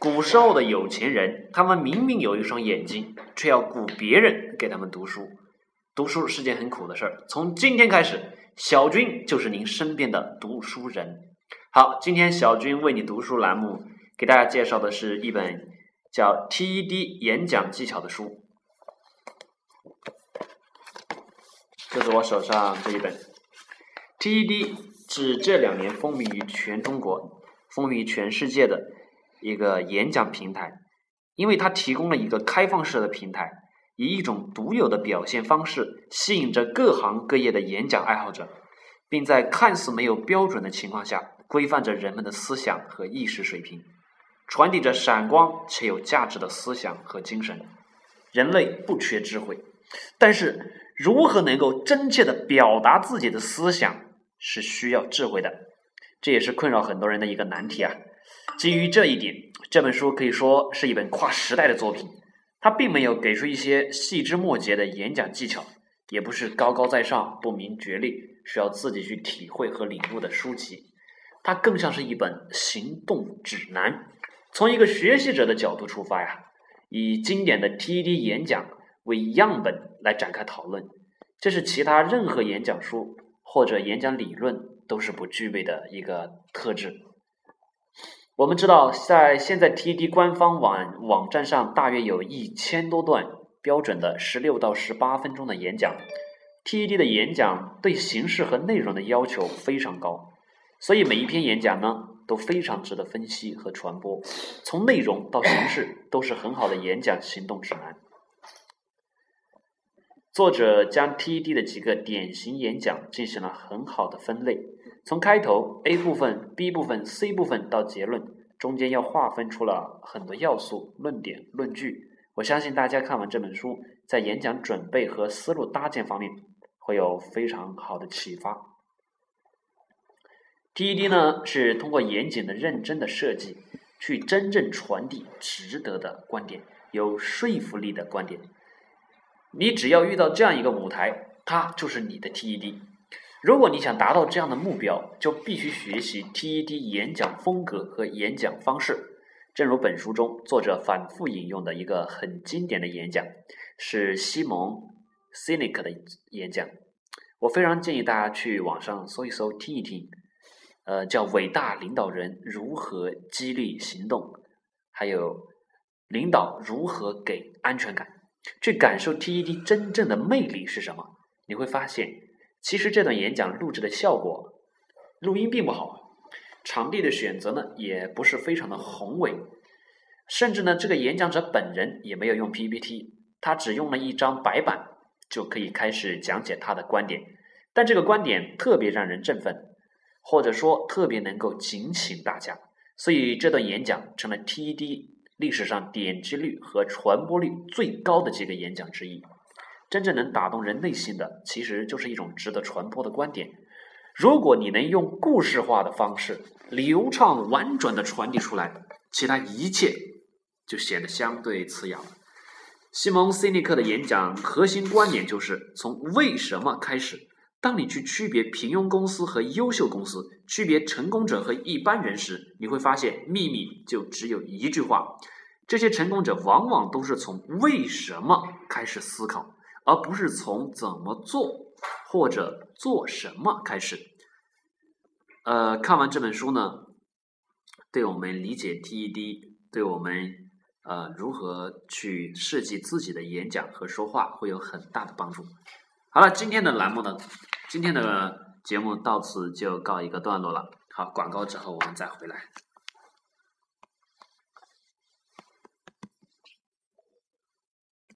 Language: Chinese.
古时候的有钱人，他们明明有一双眼睛，却要雇别人给他们读书。读书是件很苦的事儿。从今天开始，小军就是您身边的读书人。好，今天小军为你读书栏目给大家介绍的是一本叫《TED 演讲技巧》的书。这是我手上这一本。TED 是这两年风靡于全中国、风靡全世界的一个演讲平台，因为它提供了一个开放式的平台，以一种独有的表现方式吸引着各行各业的演讲爱好者，并在看似没有标准的情况下，规范着人们的思想和意识水平，传递着闪光且有价值的思想和精神。人类不缺智慧，但是。如何能够真切的表达自己的思想是需要智慧的，这也是困扰很多人的一个难题啊。基于这一点，这本书可以说是一本跨时代的作品。它并没有给出一些细枝末节的演讲技巧，也不是高高在上、不明觉厉、需要自己去体会和领悟的书籍。它更像是一本行动指南，从一个学习者的角度出发呀，以经典的 TED 演讲。为样本来展开讨论，这是其他任何演讲书或者演讲理论都是不具备的一个特质。我们知道，在现在 TED 官方网网站上，大约有一千多段标准的十六到十八分钟的演讲。TED 的演讲对形式和内容的要求非常高，所以每一篇演讲呢都非常值得分析和传播。从内容到形式，都是很好的演讲行动指南。作者将 TED 的几个典型演讲进行了很好的分类，从开头 A 部分、B 部分、C 部分到结论，中间要划分出了很多要素、论点、论据。我相信大家看完这本书，在演讲准备和思路搭建方面会有非常好的启发。TED 呢是通过严谨的、认真的设计，去真正传递值得的观点，有说服力的观点。你只要遇到这样一个舞台，它就是你的 TED。如果你想达到这样的目标，就必须学习 TED 演讲风格和演讲方式。正如本书中作者反复引用的一个很经典的演讲，是西蒙 Cynic 的演讲。我非常建议大家去网上搜一搜，听一听。呃，叫《伟大领导人如何激励行动》，还有领导如何给安全感。去感受 TED 真正的魅力是什么？你会发现，其实这段演讲录制的效果，录音并不好，场地的选择呢也不是非常的宏伟，甚至呢这个演讲者本人也没有用 PPT，他只用了一张白板就可以开始讲解他的观点，但这个观点特别让人振奋，或者说特别能够警醒大家，所以这段演讲成了 TED。历史上点击率和传播率最高的几个演讲之一，真正能打动人内心的，其实就是一种值得传播的观点。如果你能用故事化的方式，流畅婉转的传递出来，其他一切就显得相对次要了。西蒙·西尼克的演讲核心观点就是从为什么开始。当你去区别平庸公司和优秀公司，区别成功者和一般人时，你会发现秘密就只有一句话：这些成功者往往都是从为什么开始思考，而不是从怎么做或者做什么开始。呃，看完这本书呢，对我们理解 TED，对我们呃如何去设计自己的演讲和说话会有很大的帮助。好了，今天的栏目呢，今天的节目到此就告一个段落了。好，广告之后我们再回来。